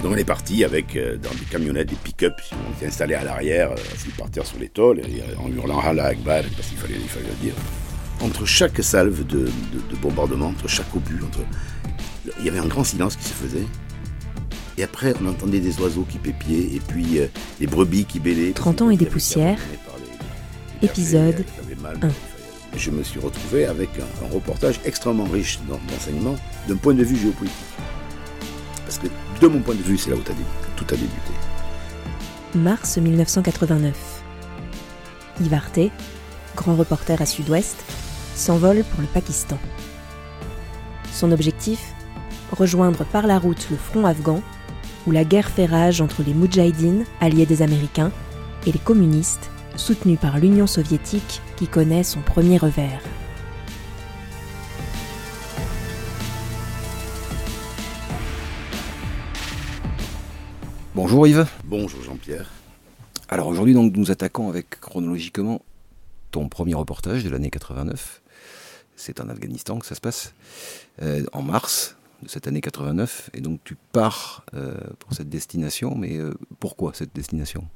Et donc on est parti avec euh, dans des camionnettes, des pick-up, on était installés à l'arrière, euh, partir sur les tôles, en hurlant Hala Akbar, parce qu'il fallait, il fallait le dire. Entre chaque salve de, bombardement, entre chaque obus, entre... il y avait un grand silence qui se faisait. Et après, on entendait des oiseaux qui pépiaient, et puis euh, des brebis qui bêlaient. 30 ans et des poussières, épisode 1 je me suis retrouvé avec un, reportage extrêmement riche d'enseignements d'un point de vue géopolitique. Parce que de mon point de vue, c'est là où tout a débuté. Mars 1989. Yves Arte, grand reporter à Sud-Ouest, s'envole pour le Pakistan. Son objectif? Rejoindre par la route le front afghan, où la guerre fait rage entre les Moudjahidines, alliés des Américains, et les communistes, soutenus par l'Union soviétique qui connaît son premier revers. Bonjour Yves. Bonjour Jean-Pierre. Alors aujourd'hui donc nous attaquons avec chronologiquement ton premier reportage de l'année 89. C'est en Afghanistan que ça se passe, euh, en mars de cette année 89. Et donc tu pars euh, pour cette destination, mais euh, pourquoi cette destination?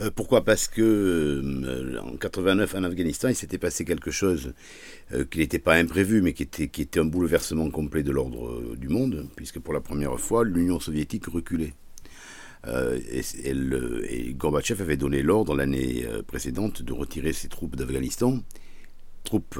Euh, pourquoi? Parce que euh, en 89 en Afghanistan, il s'était passé quelque chose euh, qui n'était pas imprévu, mais qui était, un bouleversement complet de l'ordre du monde, puisque pour la première fois, l'Union soviétique reculait. et, Gorbatchev avait donné l'ordre l'année précédente de retirer ses troupes d'Afghanistan, troupes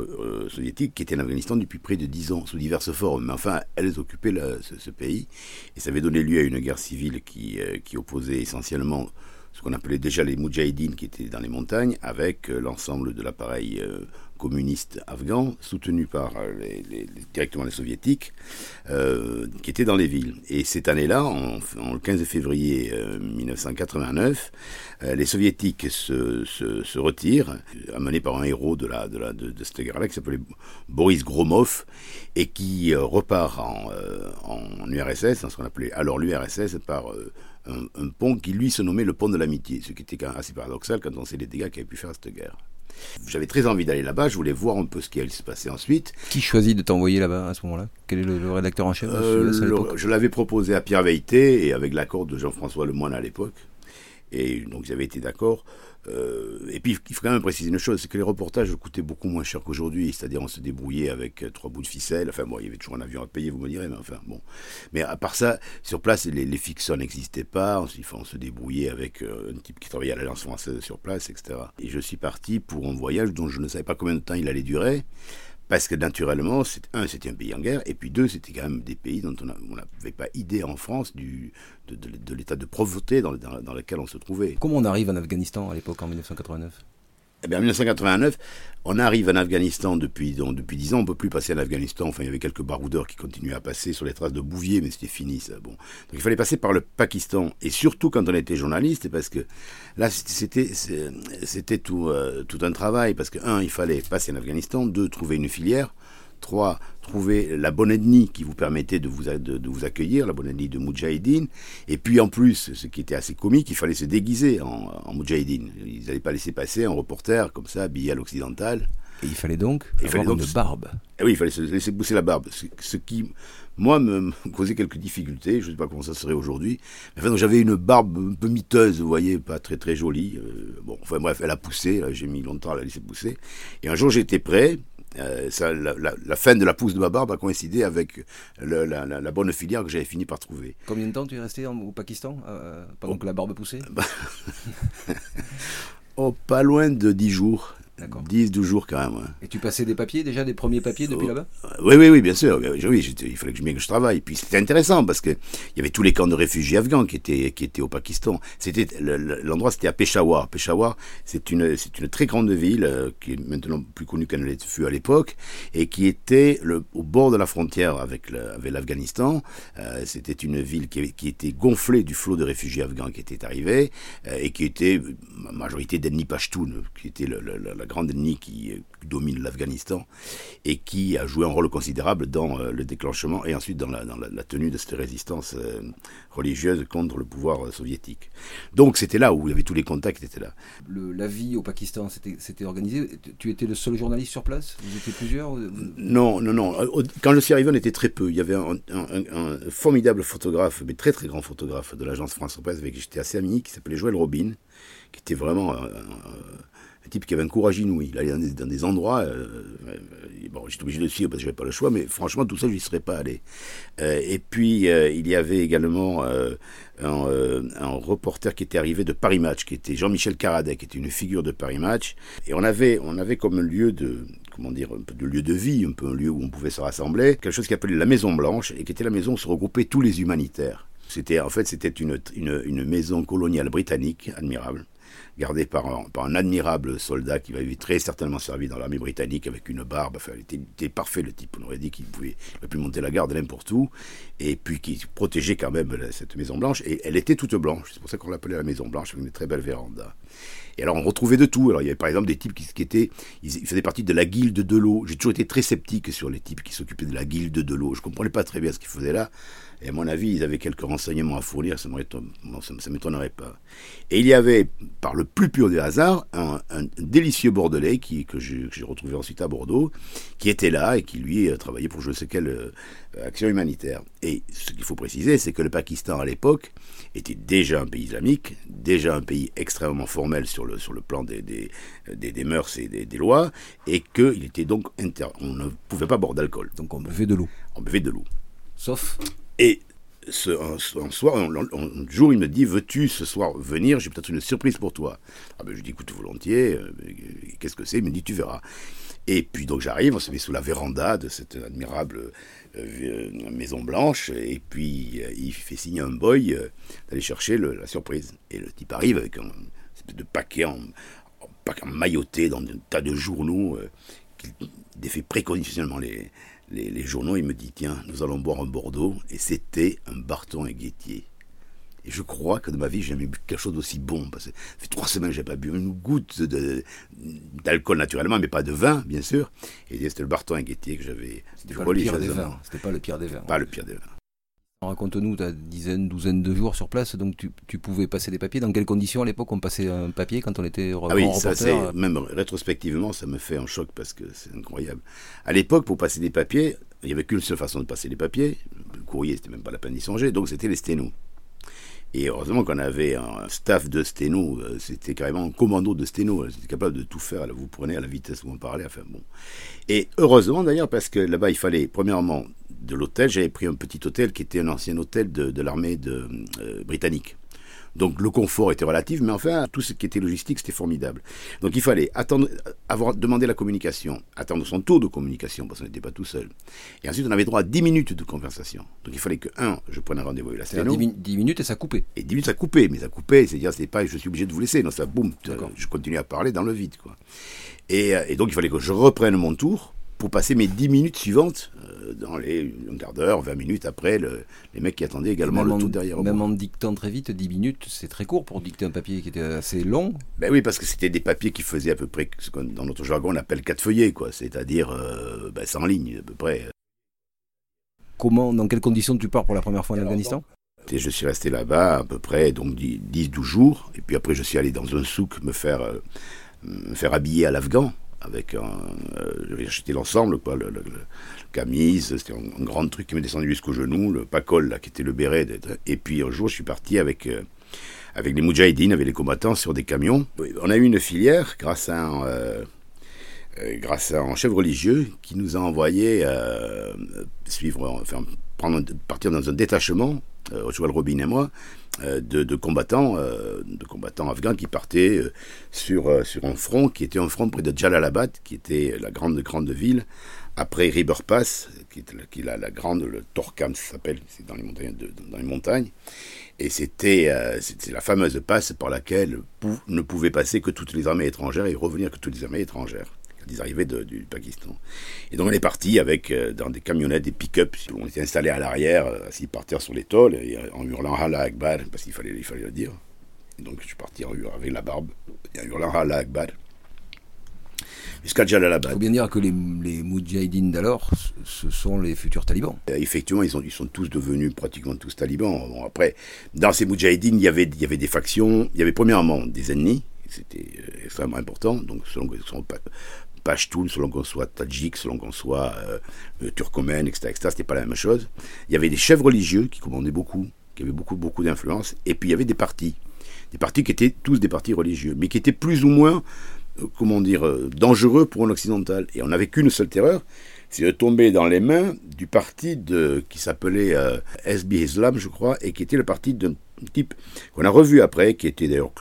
soviétiques qui étaient en Afghanistan depuis près de dix ans, sous diverses formes. Mais enfin, elles occupaient ce, pays, et ça avait donné lieu à une guerre civile qui opposait essentiellement ce qu'on appelait déjà les Moudjahidines qui étaient dans les montagnes, avec euh, l'ensemble de l'appareil euh, communiste afghan, soutenu par euh, les, directement les soviétiques, qui étaient dans les villes. Et cette année-là, en, le 15 février 1989, les soviétiques se, retirent, amenés par un héros de, la, de, la, de, cette guerre-là, qui s'appelait Boris Gromov, et qui repart en, en URSS, dans ce qu'on appelait alors l'URSS, par un, pont qui lui se nommait le pont de l'amitié, ce qui était assez paradoxal quand on sait les dégâts qui avaient pu faire cette guerre. J'avais très envie d'aller là-bas, je voulais voir un peu ce qui allait se passer ensuite. Qui choisit de t'envoyer là-bas à ce moment-là? Quel est le, rédacteur en chef euh, Je l'avais proposé à Pierre Veilleté et avec l'accord de Jean-François Lemoine à l'époque. Et donc j'avais été d'accord. Euh, et puis, il faut quand même préciser une chose, c'est que les reportages coûtaient beaucoup moins cher qu'aujourd'hui. C'est-à-dire, on se débrouillait avec euh, trois bouts de ficelle. Enfin, bon, il y avait toujours un avion à payer, vous me direz, mais enfin, bon. Mais à part ça, sur place, les, les n'existaient pas. On, on, se débrouillait avec euh, un type qui travaillait à l'Alliance française sur place, etc. Et je suis parti pour un voyage dont je ne savais pas combien de temps il allait durer. Parce que naturellement, un, c'était un pays en guerre, et puis deux, c'était quand même des pays dont on n'avait pas idée en France de, l'état de pauvreté dans, dans, lequel on se trouvait. Comment on arrive en Afghanistan à l'époque, en 1989 eh en 1989, on arrive en Afghanistan depuis, donc, depuis 10 ans. On ne peut plus passer en Afghanistan. Enfin, il y avait quelques baroudeurs qui continuaient à passer sur les traces de Bouvier, mais c'était fini, ça. Bon. Donc, il fallait passer par le Pakistan. Et surtout quand on était journaliste, parce que là, c'était, c'était tout, euh, tout un travail. Parce que, un, il fallait passer en Afghanistan. Deux, trouver une filière. Trois, trouver la bonne ethnie qui vous permettait de vous, de, vous accueillir, la bonne ethnie de Moudjahidine. Et puis en plus, ce qui était assez comique, il fallait se déguiser en, en Moudjahidine. Ils n'allaient pas laisser passer un reporter comme ça, habillé à l'occidental. Et il fallait donc il avoir fallait donc, une barbe. Et oui, il fallait se laisser pousser la barbe. Ce, qui, moi, me, causait quelques difficultés. Je ne sais pas comment ça serait aujourd'hui. Enfin, j'avais une barbe un peu miteuse, vous voyez, pas très très jolie. Euh, bon, enfin bref, elle a poussé. J'ai mis longtemps à la laisser pousser. Et un jour, j'étais prêt. Euh, ça, la, fin de la pousse de ma barbe a coïncidé avec la, bonne filière que j'avais fini par trouver. Combien de temps tu es resté au Pakistan euh, pendant oh. que la barbe poussait? Bah, Oh, pas loin de 10 jours. 10, 12 jours quand même. Et tu passais des papiers déjà, des premiers papiers depuis oh, là-bas? Oui, oui, oui, bien sûr. Oui, il fallait que je, que je travaille. Puis c'était intéressant parce qu'il y avait tous les camps de réfugiés afghans qui étaient, qui étaient au Pakistan. C'était L'endroit, c'était à Peshawar. Peshawar, c'est une, une très grande ville euh, qui est maintenant plus connue qu'elle ne fut à l'époque et qui était le, au bord de la frontière avec l'Afghanistan. Euh, c'était une ville qui, qui, était gonflée du flot de réfugiés afghans qui étaient arrivés euh, et qui était majorité d'ethnie Pashtun, qui était la grande ennemi qui domine l'Afghanistan et qui a joué un rôle considérable dans le déclenchement et ensuite dans la, dans la, tenue de cette résistance religieuse contre le pouvoir soviétique. Donc c'était là où il y avait tous les contacts étaient là. Le, la vie au Pakistan s'était organisée. Tu étais le seul journaliste sur place? Vous étiez plusieurs? Non, non, non. Quand je suis arrivé, on était très peu. Il y avait un, un formidable photographe, mais très très grand photographe de l'agence France Presse avec qui j'étais assez ami, qui s'appelait Joël Robin, qui était vraiment un, type qui avait un courage inouï. Il allait dans des, endroits, euh, euh, bon, j'étais obligé de suivre parce que j'avais pas le choix, mais franchement, tout ça, je n'y serais pas allé. Euh, et puis, il y avait également un, reporter qui était arrivé de Paris Match, qui était Jean-Michel Caradet, qui était une figure de Paris Match. Et on avait, on avait comme lieu de, comment dire, un peu de lieu de vie, un peu un lieu où on pouvait se rassembler, quelque chose qui appelait la Maison Blanche, et qui était la maison où se regroupaient tous les humanitaires. C'était, en fait, c'était une, une, maison coloniale britannique, admirable, gardée par un, admirable soldat qui m'avait très certainement servi dans l'armée britannique avec une barbe. Enfin, il était, parfait, le type. On aurait dit qu'il pouvait, il pu monter la garde n'importe où. Et puis, qui protégeait quand même cette Maison Blanche. Et elle était toute blanche. C'est pour ça qu'on l'appelait la Maison Blanche, avec une très belle véranda. Et alors, on retrouvait de tout. Alors, il y avait par exemple des types qui, qui étaient. Ils, faisaient partie de la guilde de l'eau. J'ai toujours été très sceptique sur les types qui s'occupaient de la guilde de l'eau. Je comprenais pas très bien ce qu'ils faisaient là. Et à mon avis, ils avaient quelques renseignements à fournir, ça ne m'étonnerait pas. Et il y avait, par le plus pur des hasards, un, délicieux Bordelais qui, que j'ai retrouvé ensuite à Bordeaux, qui était là et qui, lui, travaillait pour je ne sais quelle euh, action humanitaire. Et ce qu'il faut préciser, c'est que le Pakistan, à l'époque, était déjà un pays islamique, déjà un pays extrêmement formel sur le, sur le plan des, des, des, mœurs et des, lois, et qu'il était donc inter... on ne pouvait pas boire d'alcool. Donc on buvait de l'eau. On buvait de l'eau. Sauf et ce, un, soir, un, jour, il me dit Veux-tu ce soir venir? J'ai peut-être une surprise pour toi. Ah ben, je dis Écoute, volontiers. Euh, qu'est-ce que c'est? Il me dit Tu verras. Et puis, donc, j'arrive, on se met sous la véranda de cette admirable euh, maison blanche. Et puis, euh, il fait signer un boy d'aller chercher la surprise. Et le type arrive avec un de paquet en, paquet mailloté dans un tas de journaux qui défait préconditionnellement les les, journaux, il me dit tiens, nous allons boire un Bordeaux, et c'était un Barton et Guettier. Et je crois que de ma vie, j'ai jamais bu quelque chose d'aussi bon. Parce que ça fait trois semaines que j'ai pas bu une goutte d'alcool naturellement, mais pas de vin, bien sûr. Et c'était le Barton et Guettier que j'avais. C'était pas, le pire des vins. C'était pas le pire des vins. Pas le pire des vins. Raconte-nous ta dizaine, douzaine de jours sur place, donc tu, pouvais passer des papiers. Dans quelles conditions à l'époque on passait un papier quand on était ah oui, ça c'est même rétrospectivement, ça me fait un choc parce que c'est incroyable. À l'époque, pour passer des papiers, il n'y avait qu'une seule façon de passer les papiers. Le courrier, c'était même pas la peine d'y songer, donc c'était les sténos. Et heureusement qu'on avait un staff de sténo, euh, c'était carrément un commando de sténo, c'était capable de tout faire, vous prenez à la vitesse où on parlait, enfin bon. Et heureusement d'ailleurs, parce que là-bas, il fallait, premièrement, de l'hôtel, j'avais pris un petit hôtel qui était un ancien hôtel de, l'armée de, euh, britannique. Donc le confort était relatif, mais enfin, tout ce qui était logistique, c'était formidable. Donc il fallait attendre, avoir demandé la communication, attendre son tour de communication, parce qu'on n'était pas tout seul. Et ensuite, on avait droit à 10 minutes de conversation. Donc il fallait que, un, je prenne un rendez-vous avec la sténo. 10, minutes et ça coupait. Et 10 minutes, ça coupait, mais ça coupait, c'est-à-dire, c'est pas, je suis obligé de vous laisser. Non, ça, boum, je continue à parler dans le vide, quoi. Et, euh, et donc il fallait que je reprenne mon tour pour passer mes 10 minutes suivantes euh, dans les un quart d'heure, 20 minutes après, les mecs qui attendaient également le tout derrière Même en dictant très vite, 10 minutes, c'est très court pour dicter un papier qui était assez long. Ben oui, parce que c'était des papiers qui faisaient à peu près ce qu'on dans notre jargon on appelle quatre feuillets, quoi, c'est-à-dire euh, ben, 100 lignes à peu près. Comment, dans quelles conditions tu pars pour la première fois en Afghanistan? Je suis resté là-bas à peu près donc 10-12 jours, et puis après je suis allé dans un souk me faire, euh, me faire habiller à l'afghan avec un. Euh, j'avais acheté l'ensemble, quoi, le, camise, c'était un, grand truc qui m'est descendu jusqu'au genou, le pacol, là, qui était le béret. Et puis un jour, je suis parti avec. Euh, avec les Moudjahidines, avec les combattants sur des camions. On a eu une filière grâce à un, euh, grâce à un chef religieux qui nous a envoyé suivre, enfin, partir dans un détachement, Joël Robin et moi, euh, de, combattants, euh, de combattants afghans qui partaient euh, sur, sur un front qui était un front près de Jalalabad, qui était la grande grande ville, après River Pass, qui est, la, grande, le Torkam s'appelle, c'est dans les montagnes. dans les montagnes. Et c'était la fameuse passe par laquelle ne pouvaient passer que toutes les armées étrangères et revenir que toutes les armées étrangères ils arrivaient du Pakistan. Et donc on est parti avec euh, dans des camionnettes, des pick-up. On était installés à l'arrière, euh, assis par terre sur les tôles, et, euh, en hurlant Allah Akbar, parce qu'il fallait, il fallait le dire. Et donc je suis parti en, avec la barbe, et en hurlant Allah Akbar. jusqu'à Jalalabad. Il faut bien dire que les, les Moudjahidines d'alors, ce sont les futurs talibans. Effectivement, ils sont, ils sont tous devenus pratiquement tous talibans. Bon, après, dans ces Moudjahidines, il y, avait, il y avait des factions. Il y avait premièrement des ennemis, c'était euh, extrêmement important. Donc, selon qu'on soit Pashtun, selon qu'on soit Tadjik, selon qu'on soit euh, turcomène, etc., etc., c'était pas la même chose. Il y avait des chefs religieux qui commandaient beaucoup, qui avaient beaucoup, beaucoup d'influence. Et puis, il y avait des partis. Des partis qui étaient tous des partis religieux, mais qui étaient plus ou moins euh, comment dire, euh, dangereux pour un occidental. Et on n'avait qu'une seule terreur, c'est de tomber dans les mains du parti de, qui s'appelait euh, SB Islam, je crois, et qui était le parti d'un type qu'on a revu après, qui était d'ailleurs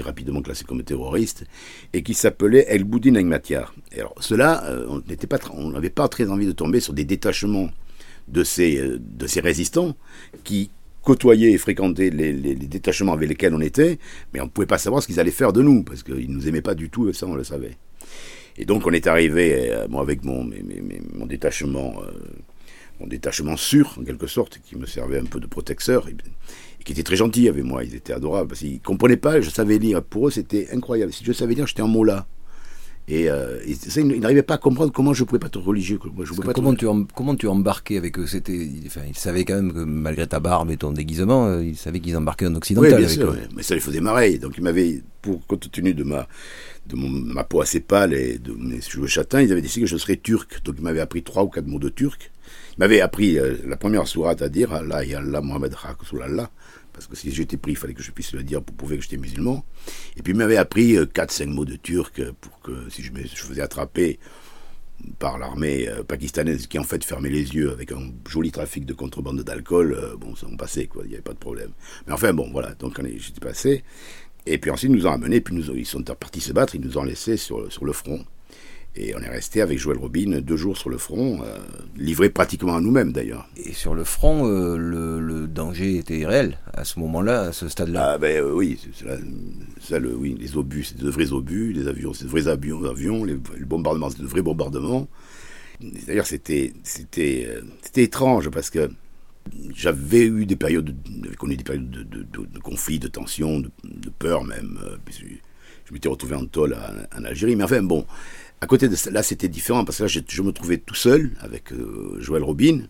rapidement classé comme terroriste, et qui s'appelait El Boudin Agmatiar. Et alors, cela, on n'était pas, on n'avait pas très envie de tomber sur des détachements de ces, de ces résistants qui côtoyer et fréquenter les, détachements avec lesquels on était, mais on ne pouvait pas savoir ce qu'ils allaient faire de nous, parce qu'ils ne nous aimaient pas du tout, et ça on le savait. Et donc on est arrivé, euh, moi avec mon, mon détachement, euh, mon détachement sûr, en quelque sorte, qui me servait un peu de protecteur, et, qui était très gentil avec moi, ils étaient adorables, parce qu'ils ne comprenaient pas, je savais lire, pour eux c'était incroyable, si je savais lire, j'étais en là. Et, euh, ils n'arrivaient pas à comprendre comment je pouvais pas être religieux. je pas comment, tu comment tu embarquais avec eux? C'était, enfin, Ils savaient quand même que malgré ta barbe et ton déguisement, euh, ils savaient qu'ils embarquaient en occidental. Oui, bien sûr, mais ça les faisait marrer. Donc ils m'avaient, pour compte tenu de ma de mon, ma peau assez pâle et de mes cheveux châtains, ils avaient décidé que je serais turc. Donc ils m'avaient appris trois ou quatre mots de turc. Ils m'avaient appris euh, la première sourate à dire Allah Allah Muhammad Allah parce que si j'étais pris, il fallait que je puisse le dire pour prouver que j'étais musulman. Et puis il m'avait appris 4-5 euh, mots de turc pour que si je me je faisais attraper par l'armée euh, pakistanaise qui en fait fermait les yeux avec un joli trafic de contrebande d'alcool, bon, ça on passait, quoi, il n'y avait pas de problème. Mais enfin, bon, voilà, donc j'étais passé. Et puis ensuite, ils nous ont amenés, puis nous, ils sont partis se battre, ils nous ont laissés sur, sur le front. Et on est resté avec Joël Robin deux jours sur le front, euh, livré pratiquement à nous-mêmes d'ailleurs. Et sur le front, euh, le, danger était réel à ce moment-là, à ce stade-là Ah ben euh, oui, ça, le, oui, les obus, c'est de vrais obus, les avions, c'est de vrais avions, avions les, bombardements, c'est de vrais bombardements. D'ailleurs, c'était, c'était, c'était étrange parce que j'avais eu des périodes, j'avais connu des périodes de, de, de, de conflits, de tensions, de, peur même. Je m'étais retrouvé en tôle en Algérie, mais enfin bon, à côté de ça, là, c'était différent parce que là, je, me trouvais tout seul avec euh, Joël Robin,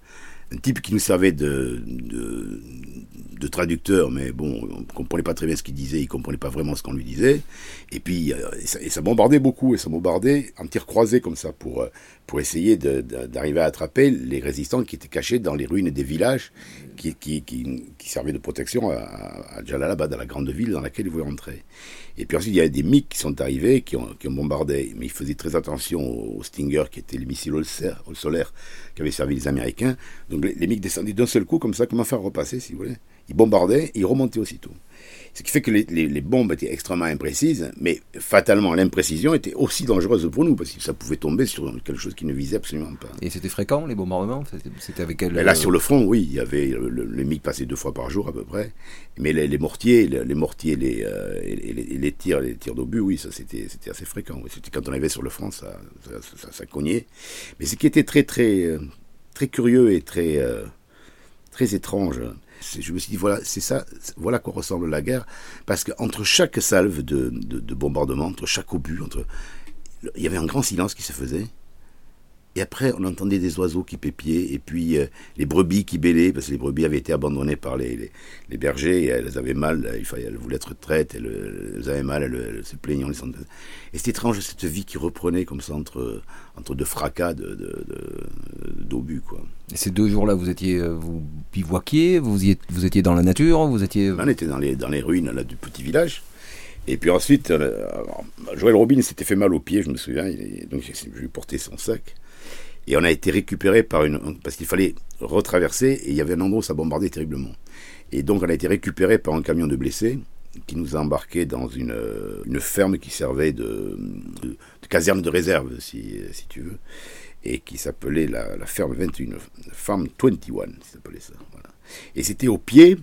un type qui nous servait de, de, traducteur, mais bon, on comprenait pas très bien ce qu'il disait, il comprenait pas vraiment ce qu'on lui disait. Et puis, euh, et ça, bombardait beaucoup, et ça bombardait en tir croisé comme ça, pour, euh, pour essayer d'arriver à attraper les résistants qui étaient cachés dans les ruines des villages qui, qui, qui, servaient de protection à, à Jalalabad, à la grande ville dans laquelle ils voulaient entrer. Et puis ensuite, il y a des MiG qui sont arrivés, qui ont, bombardé, mais ils faisaient très attention aux Stinger, qui étaient les missiles solaires qui avaient servi les Américains. Donc les, les MiG descendaient d'un seul coup, comme ça, comment faire repasser, si vous voulez. Ils bombardaient, ils remontaient aussitôt. Ce qui fait que les, bombes étaient extrêmement imprécises, mais fatalement l'imprécision était aussi dangereuse pour nous, parce que ça pouvait tomber sur quelque chose qui ne visait absolument pas. Et c'était fréquent, les bombardements? C'était avec quel... Là, sur le front, oui, il y avait le, les MiG passaient deux fois par jour à peu près, mais les, mortiers, les, mortiers, euh, les, les, tirs, les tirs d'obus, oui, ça c'était assez fréquent. C'était quand on arrivait sur le front, ça, ça, cognait. Mais ce qui était très très euh, très curieux et très euh, très étrange, je me suis dit, voilà, c'est ça, voilà à quoi ressemble la guerre. Parce qu'entre chaque salve de, de, bombardement, entre chaque obus, entre, il y avait un grand silence qui se faisait. Et après, on entendait des oiseaux qui pépiaient, et puis euh, les brebis qui bêlaient, parce que les brebis avaient été abandonnées par les, les, bergers, et elles avaient mal, il fallait, elles voulaient être traites, elles, avaient mal, elles, se plaignaient. Et c'était étrange, cette vie qui reprenait comme ça entre, entre deux fracas d'obus. De, quoi. Et ces deux jours-là, vous étiez euh, vous bivouaquiez, vous, étiez, vous étiez dans la nature, vous étiez... On était dans les, dans les ruines là, du petit village. Et puis ensuite, euh, Joël Robin s'était fait mal aux pieds, je me souviens, donc je lui portais son sac. Et on a été récupéré par une. Parce qu'il fallait retraverser et il y avait un endroit où ça bombardait terriblement. Et donc on a été récupéré par un camion de blessés qui nous a embarqués dans une, euh, une ferme qui servait de, caserne de réserve, si, si, tu veux, et qui s'appelait la, la, ferme 21, Farm 21, s'appelait ça. Et c'était au pied,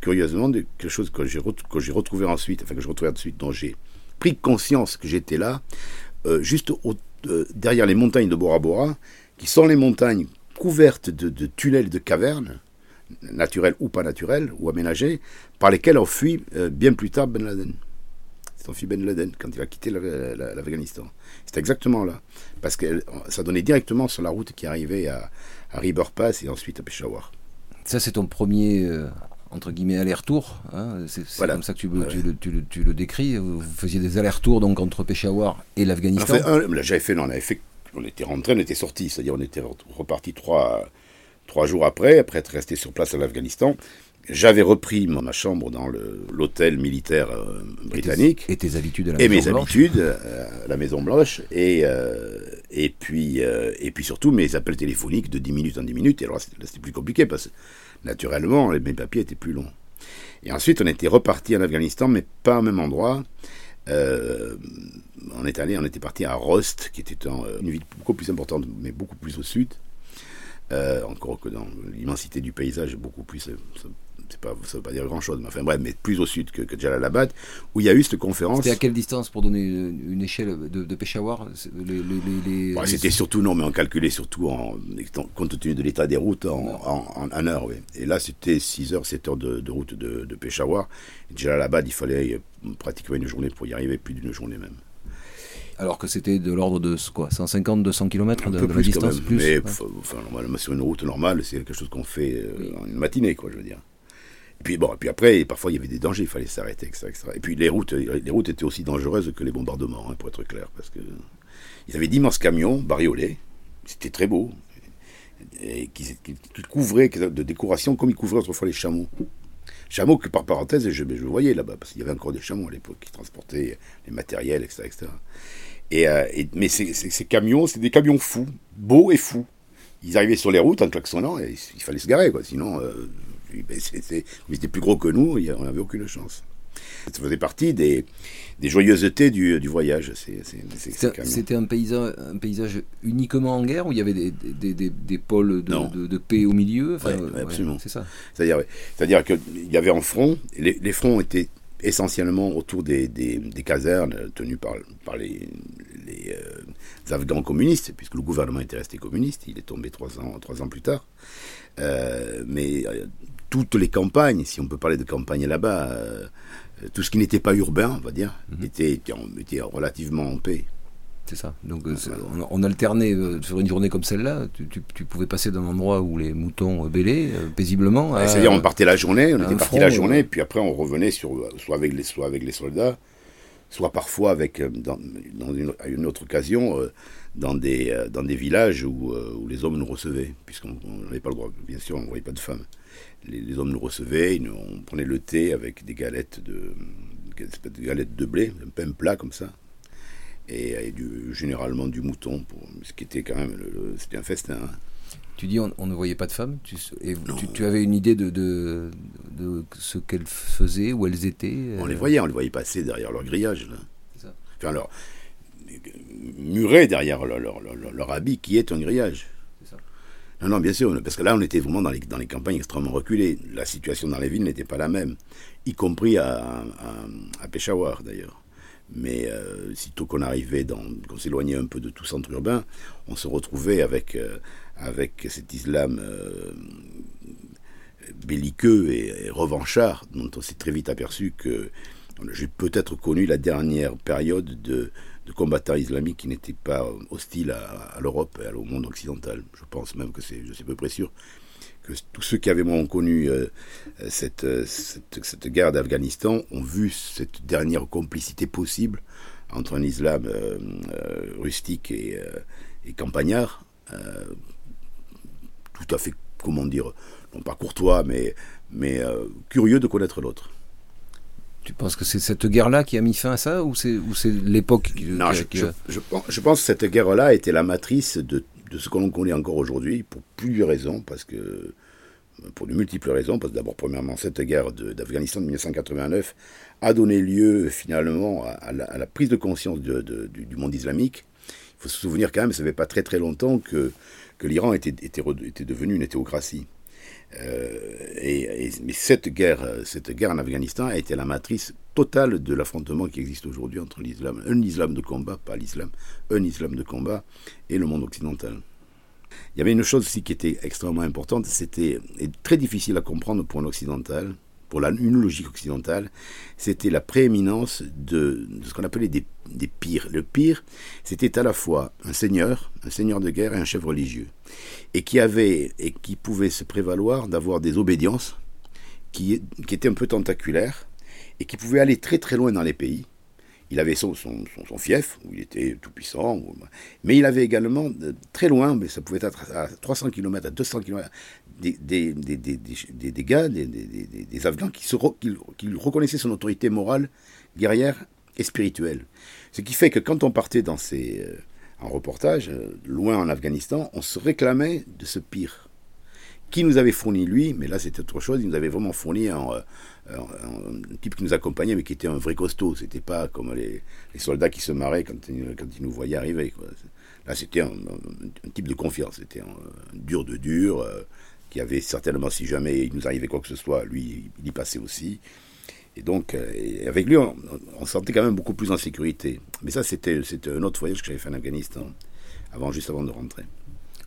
curieusement, de quelque chose que j'ai retrouvé ensuite, enfin que je retrouvais ensuite, dont j'ai pris conscience que j'étais là, euh, juste au derrière les montagnes de Bora Bora, qui sont les montagnes couvertes de, tunnels de cavernes, naturelles ou pas naturelles, ou aménagées, par lesquelles ont fui euh, bien plus tard Ben Laden. son fils Ben Laden quand il a quitté l'Afghanistan. C'était exactement là. Parce que ça donnait directement sur la route qui arrivait à, à River Pass et ensuite à Peshawar. Ça, c'est ton premier, euh, entre guillemets, aller-retour. Hein c'est comme ça que tu, tu, le, décris. Vous faisiez des allers-retours donc entre Peshawar et l'Afghanistan Enfin, j'avais fait, non, on avait fait, on était rentré, on était sorti, c'est-à-dire on était reparti trois, trois jours après, après être resté sur place à l'Afghanistan. J'avais repris ma chambre dans l'hôtel militaire euh, britannique. Et tes, habitudes à la Et mes habitudes euh, à la Maison Blanche. Et, euh, et, puis, et puis surtout mes appels téléphoniques de 10 minutes en 10 minutes. Et alors c'était plus compliqué parce que naturellement mes papiers étaient plus longs. Et ensuite on était reparti en Afghanistan, mais pas au même endroit. on est allé, on était parti à Rost, qui était une ville beaucoup plus importante, mais beaucoup plus au sud. encore que dans l'immensité du paysage, beaucoup plus pas, ça ne veut pas dire grand-chose, mais enfin bref, mais plus au sud que, que Jalalabad, où il y a eu cette conférence. C'était à quelle distance pour donner une échelle de, de Peshawar C'était surtout, non, mais on calculait surtout, en, compte tenu de l'état des routes, en, en, heure, oui. Et là, c'était 6 heures, 7 heures de, route de, de Peshawar. Jalalabad, il fallait pratiquement une journée pour y arriver, plus d'une journée même. Alors que c'était de l'ordre de quoi 150-200 km de, de la distance plus, Mais enfin, normalement, sur une route normale, c'est quelque chose qu'on fait euh, en une matinée, quoi, je veux dire. Et puis bon, et puis après, parfois il y avait des dangers, il fallait s'arrêter, etc., Et puis les routes, les routes étaient aussi dangereuses que les bombardements, hein, pour être clair, parce que ils avaient d'immenses camions bariolés, c'était très beau, et qui, couvraient de décoration comme ils couvraient autrefois les chameaux. Chameaux que par parenthèse, je, voyais là-bas, parce qu'il y avait encore des chameaux à l'époque qui transportaient les matériels, etc. Et, euh, mais ces, ces camions, c'est des camions fous, beaux et fous. Ils arrivaient sur les routes en klaxonnant et il fallait se garer, quoi. Sinon, euh, ben, ils étaient plus gros que nous, on n'avait aucune chance. Ça faisait partie des, des joyeusetés du, du voyage. C'était un paysage, un paysage uniquement en guerre où il y avait des, des, des, pôles de, de, paix au milieu? Absolument. c'est ça. C'est-à-dire c'est-à-dire qu'il y avait en front, les, les, fronts étaient essentiellement autour des, des, casernes tenues par, par les, les euh, Afghans communistes, puisque le gouvernement était resté communiste, il est tombé trois ans, trois ans plus tard. Euh, mais euh, toutes les campagnes, si on peut parler de campagne là-bas, tout ce qui n'était pas urbain, on va dire, mhm. était, était, relativement en paix. C'est ça. Donc euh, on, alternait euh, sur une journée comme celle-là. Tu, pouvais passer d'un endroit où les moutons bêlaient paisiblement. C'est-à-dire on partait la journée, on était parti la journée, puis après on revenait sur, soit, avec les, soit avec les soldats, soit parfois avec, dans, une, à une, autre occasion, dans, des, dans des villages où, où les hommes nous recevaient, puisqu'on n'avait pas le droit, bien sûr, on ne voyait pas de femmes les, hommes nous recevaient, on prenait le thé avec des galettes de, des galettes de blé, un pain plat comme ça, et, du, généralement du mouton, pour, ce qui était quand même, c'était un festin. Hein. Tu dis on, ne voyait pas de femmes tu, et tu, avais une idée de, de, de ce qu'elles faisaient, où elles étaient On les euh voyait, on les voyait passer derrière leur grillage. Là. Ça. Enfin, leur, muret derrière leur, leur, leur, habit qui est un grillage. Non, non, bien sûr, parce que là, on était vraiment dans les, dans les campagnes extrêmement reculées. La situation dans les villes n'était pas la même, y compris à, à, Peshawar d'ailleurs. Mais euh, sitôt qu'on arrivait, qu'on s'éloignait un peu de tout centre urbain, on se retrouvait avec, euh, avec cet islam euh, belliqueux et, revanchard, dont on s'est très vite aperçu que j'ai peut-être connu la dernière période de, de combattants islamiques qui n'étaient pas hostiles à, l'Europe et au monde occidental. Je pense même que c'est, je suis peu près sûr, que tous ceux qui avaient moins connu euh, cette, cette, guerre d'Afghanistan ont vu cette dernière complicité possible entre un islam euh, euh, rustique et, et campagnard, tout à fait, comment dire, non pas courtois, mais, mais curieux de connaître l'autre. Tu penses que c'est cette guerre-là qui a mis fin à ça ou c'est l'époque qui, Non, je, je, pense, que cette guerre-là était la matrice de, de ce que l'on connaît encore aujourd'hui pour plusieurs raisons, parce que pour de multiples raisons, parce que d'abord, premièrement, cette guerre d'Afghanistan de, 1989 a donné lieu finalement à, la, prise de conscience du, monde islamique. Il faut se souvenir quand même, ça ne fait pas très très longtemps que, l'Iran était devenu une théocratie. Euh, et, mais cette guerre, cette guerre en Afghanistan a été la matrice totale de l'affrontement qui existe aujourd'hui entre l'islam, un islam de combat, pas l'islam, un islam de combat et le monde occidental. Il y avait une chose aussi qui était extrêmement importante, c'était très difficile à comprendre pour un occidental, pour une logique occidentale, c'était la prééminence de, ce qu'on appelait des, des pires. Le pire, c'était à la fois un seigneur, un seigneur de guerre et un chef religieux, et qui avait et qui pouvait se prévaloir d'avoir des obédiences qui, étaient un peu tentaculaires et qui pouvaient aller très très loin dans les pays il avait son, fief, où il était tout puissant, mais il avait également, très loin, mais ça pouvait être à 300 km, à 200 km, des, des, des, gars, des, Afghans qui, reconnaissaient son autorité morale, guerrière et spirituelle. Ce qui fait que quand on partait dans ces, euh, en reportage, euh, loin en Afghanistan, on se réclamait de ce pire. Qui nous avait fourni lui, mais là c'était autre chose, il nous avait vraiment fourni en, euh, un type qui nous accompagnait, mais qui était un vrai costaud. C'était pas comme les, soldats qui se marraient quand, quand ils nous voyaient arriver. Là, c'était un, type de confiance. C'était un, dur de dur, qui avait certainement, si jamais il nous arrivait quoi que ce soit, lui, il y passait aussi. Et donc, euh, avec lui, on, on, se sentait quand même beaucoup plus en sécurité. Mais ça, c'était un autre voyage que j'avais fait en Afghanistan, avant, juste avant de rentrer.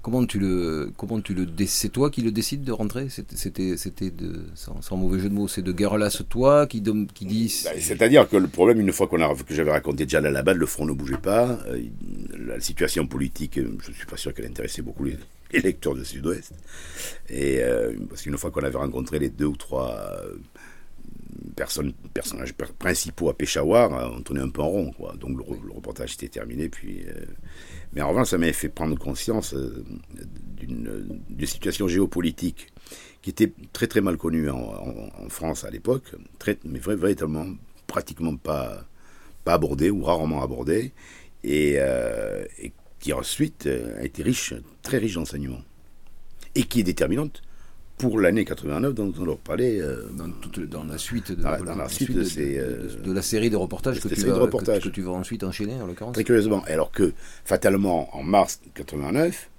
Comment tu le, comment tu le, c'est toi qui le décides de rentrer? C'était, c'était de, sans, mauvais jeu de mots, c'est de Guerrelas toi qui, qui dit. Bah, c'est-à-dire que le problème, une fois qu'on a, que j'avais raconté déjà base, le front ne bougeait pas. Euh, la situation politique, euh, je ne suis pas sûr qu'elle intéressait beaucoup les, lecteurs de Sud-Ouest. Et euh, parce qu'une fois qu'on avait rencontré les deux ou trois personnes, personnages principaux à Peshawar, on tournait un peu en rond. Donc le, reportage était terminé. Puis, mais en revanche, ça m'avait fait prendre conscience euh, d'une situation géopolitique qui était très très mal connue en, France à l'époque, mais véritablement pratiquement pas, abordée ou rarement abordée, et, euh, et qui ensuite euh, a été riche, très riche d'enseignements, et qui est déterminante pour l'année 89 dont on leur parlait euh, dans, dans, la suite de, dans, la, suite, de, de, la série de reportages que tu, vas, reportages. Que, tu vas ensuite enchaîner en l'occurrence. Très curieusement, alors que fatalement en mars 89,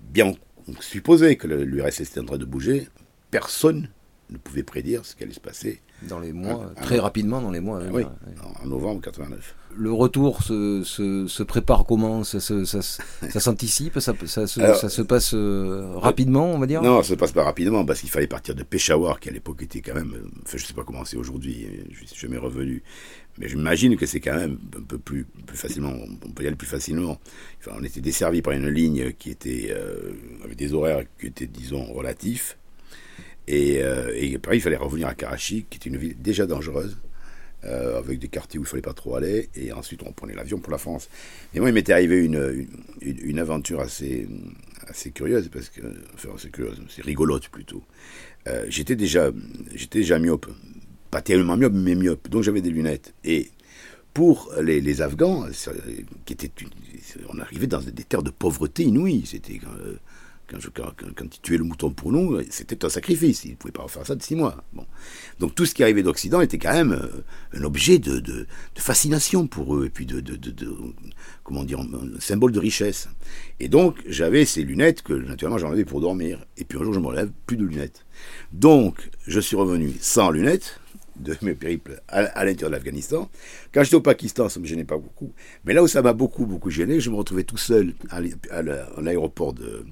bien on supposait que l'URSS était en train de bouger, personne ne pouvait prédire ce qui allait se passer. Dans les mois, très rapidement dans les mois. oui, en novembre 89. Le retour se, se, se prépare comment? Ça, ça, ça s'anticipe? Ça, ça, ça, se passe euh, rapidement, on va dire? Non, ça se passe pas rapidement parce qu'il fallait partir de Peshawar, qui à l'époque était quand même. Enfin, je sais pas comment c'est aujourd'hui, je suis jamais revenu. Mais j'imagine que c'est quand même un peu plus, plus facilement, on peut y aller plus facilement. Enfin, on était desservi par une ligne qui était, euh, avec des horaires qui étaient, disons, relatifs. Et, euh, pareil, il fallait revenir à Karachi, qui était une ville déjà dangereuse, euh, avec des quartiers où il fallait pas trop aller. Et ensuite, on prenait l'avion pour la France. Et moi, il m'était arrivé une, une, aventure assez, assez curieuse, parce que, enfin, c'est curieuse, c'est rigolote plutôt. Euh, j'étais déjà, j'étais déjà myope, pas tellement myope, mais myope. Donc j'avais des lunettes. Et pour les, Afghans, qui étaient, on arrivait dans des terres de pauvreté inouïe. C'était quand, quand, il tuait le mouton pour nous, c'était un sacrifice. Il ne pouvait pas faire ça de six mois. Bon. Donc tout ce qui arrivait d'Occident était quand même euh, un objet de, fascination pour eux, et puis de, comment dire, un symbole de richesse. Et donc j'avais ces lunettes que naturellement j'en avais pour dormir. Et puis un jour je me relève, plus de lunettes. Donc je suis revenu sans lunettes de mes périples à, l'intérieur de l'Afghanistan. Quand j'étais au Pakistan, ça ne me gênait pas beaucoup. Mais là où ça m'a beaucoup, beaucoup gêné, je me retrouvais tout seul à l'aéroport de,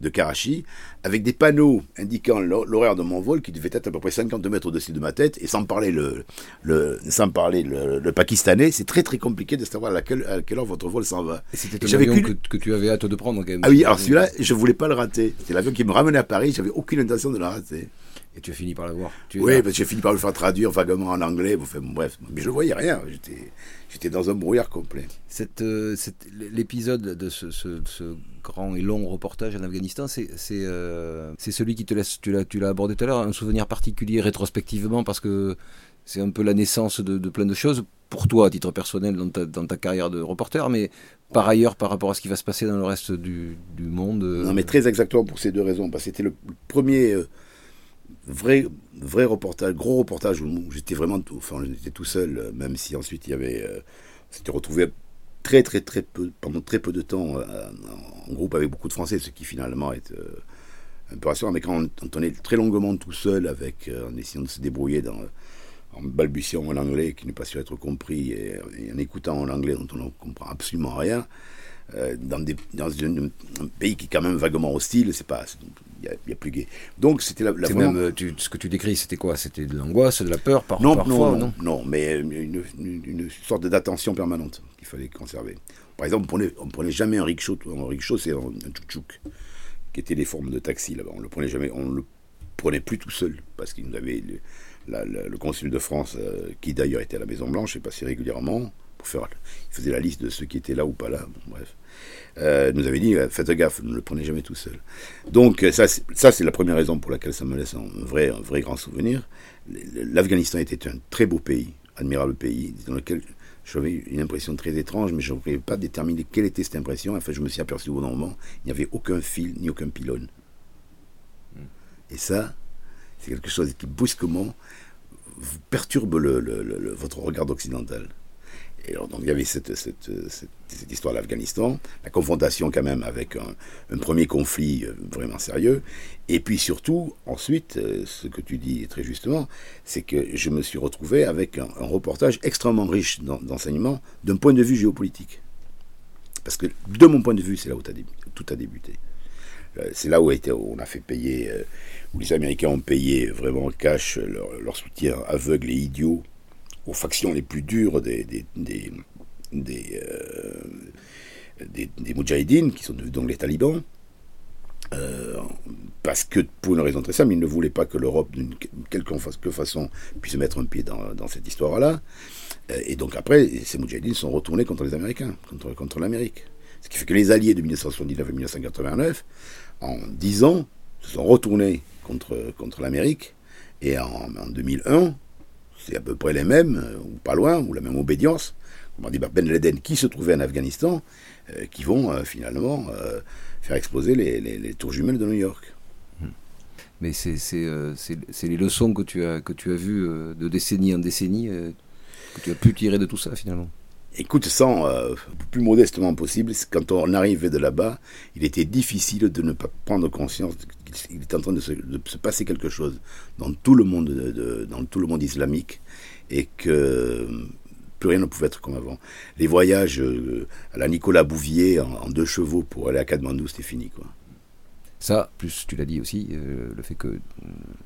de Karachi, avec des panneaux indiquant l'horaire de mon vol qui devait être à peu près 50 mètres au-dessus de ma tête, et sans parler le, le sans parler le, pakistanais, c'est très très compliqué de savoir à, quelle heure votre vol s'en va. C'était l'avion que, que, tu avais hâte de prendre quand même. Ah oui, alors celui-là, je voulais pas le rater. C'est l'avion qui me ramenait à Paris, j'avais aucune intention de le rater. Et tu as fini par l'avoir. Oui, parce que j'ai fini par le faire traduire vaguement en anglais. Enfin, bref, mais je ne voyais rien. J'étais, j'étais dans un brouillard complet. Cette, euh, l'épisode de ce, ce, ce, grand et long reportage en Afghanistan, c'est, c'est, euh, c'est celui qui te laisse, tu l'as, tu l'as abordé tout à l'heure, un souvenir particulier rétrospectivement parce que c'est un peu la naissance de, de, plein de choses pour toi à titre personnel dans ta, dans ta carrière de reporter, mais par ailleurs par rapport à ce qui va se passer dans le reste du, du monde. Non, mais très exactement pour ces deux raisons. Parce que c'était le premier. Euh, vrai, vrai reportage, gros reportage où j'étais vraiment, enfin, j'étais tout seul, euh, même si ensuite il y avait, euh, on s'était retrouvé très très très peu, pendant très peu de temps euh, en groupe avec beaucoup de Français, ce qui finalement est un peu rassurant. Mais quand on, est très longuement tout seul, avec, en essayant de se débrouiller dans, en balbutiant en anglais qui n'est pas sûr être compris et, en écoutant en anglais dont on ne comprend absolument rien, euh, dans un, pays qui est quand même vaguement hostile, c'est pas. Il n'y a, plus gay. Donc c'était la, la même, euh, ce que tu décris, c'était quoi? C'était de l'angoisse, de la peur par, non, parfois non, non, non, mais une, une, sorte d'attention permanente qu'il fallait conserver. Par exemple, on ne prenait jamais un rickshaw. Un rickshaw, c'est un, un qui était des formes de taxi là-bas. On le prenait jamais, on le prenait plus tout seul parce qu'il nous avait le, consul de France, euh, qui d'ailleurs était à la Maison Blanche et passait régulièrement pour faire, il faisait la liste de ceux qui étaient là ou pas là. bref. Euh, nous avait dit faites gaffe, ne le prenez jamais tout seul. Donc euh, ça, c'est la première raison pour laquelle ça me laisse un vrai, un vrai grand souvenir. L'Afghanistan était un très beau pays, admirable pays, dans lequel j'avais une impression très étrange, mais je ne pouvais pas déterminer quelle était cette impression. Enfin, je me suis aperçu au bout d'un moment, il n'y avait aucun fil ni aucun pylône. Et ça, c'est quelque chose qui brusquement vous perturbe le, votre regard occidental. Alors, donc, il y avait cette, cette, cette, histoire de l'Afghanistan, la confrontation quand même avec un, premier conflit euh, vraiment sérieux, et puis surtout, ensuite, euh, ce que tu dis très justement, c'est que je me suis retrouvé avec un, reportage extrêmement riche d'enseignements d'un point de vue géopolitique. Parce que de mon point de vue, c'est là où tout a débuté. Euh, c'est là où on a fait payer, où les Américains ont payé vraiment cash leur soutien aveugle et idiot aux factions les plus dures des, des, des, des, euh, Moudjahidines, qui sont donc les talibans, euh, parce que, pour une raison très simple, ils ne voulaient pas que l'Europe, d'une quelque façon, puisse mettre un pied dans, dans cette histoire-là. Euh, et donc après, ces Moudjahidines sont retournés contre les Américains, contre, contre l'Amérique. Ce qui fait que les alliés de 1979 et 1989, en 10 ans, se sont retournés contre, contre l'Amérique. Et en, en 2001, c'est à peu près les mêmes, euh, ou pas loin, ou la même obédience, comment dit Ben Laden, qui se trouvait en Afghanistan, euh, qui vont euh, finalement faire exploser les, tours jumelles de New York. Hmm. Mais c'est les leçons que tu as vues de décennie en décennie, que tu as pu tirer de tout ça finalement? Écoute, sans plus modestement possible, quand on arrivait de là-bas, il était difficile de ne pas prendre conscience il est en train de se, passer quelque chose dans tout le monde, islamique, et que plus rien ne pouvait être comme avant. Les voyages euh, à la Nicolas Bouvier en, deux chevaux pour aller à Katmandou, c'était fini. Ça, plus tu l'as dit aussi, euh, le fait que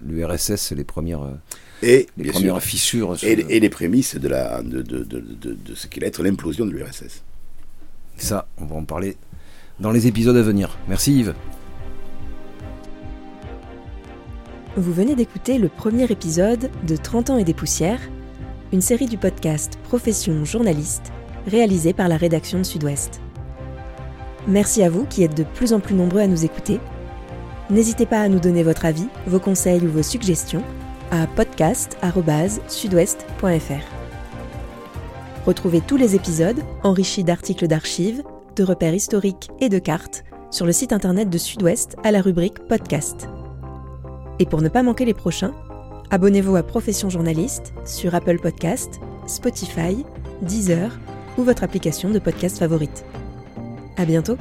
l'URSS, les premières, euh, et, les premières fissures. Et, les prémices de, la, de, de, de, de ce qu'allait être l'implosion de l'URSS. Ça, on va en parler dans les épisodes à venir. Merci Yves. Vous venez d'écouter le premier épisode de 30 ans et des poussières, une série du podcast Profession journaliste, réalisée par la rédaction de Sud-Ouest. Merci à vous qui êtes de plus en plus nombreux à nous écouter. N'hésitez pas à nous donner votre avis, vos conseils ou vos suggestions à podcast.sudouest.fr. Retrouvez tous les épisodes enrichis d'articles d'archives, de repères historiques et de cartes sur le site internet de Sud-Ouest à la rubrique Podcast. Et pour ne pas manquer les prochains, abonnez-vous à Profession Journaliste sur Apple Podcast, Spotify, Deezer ou votre application de podcast favorite. À bientôt!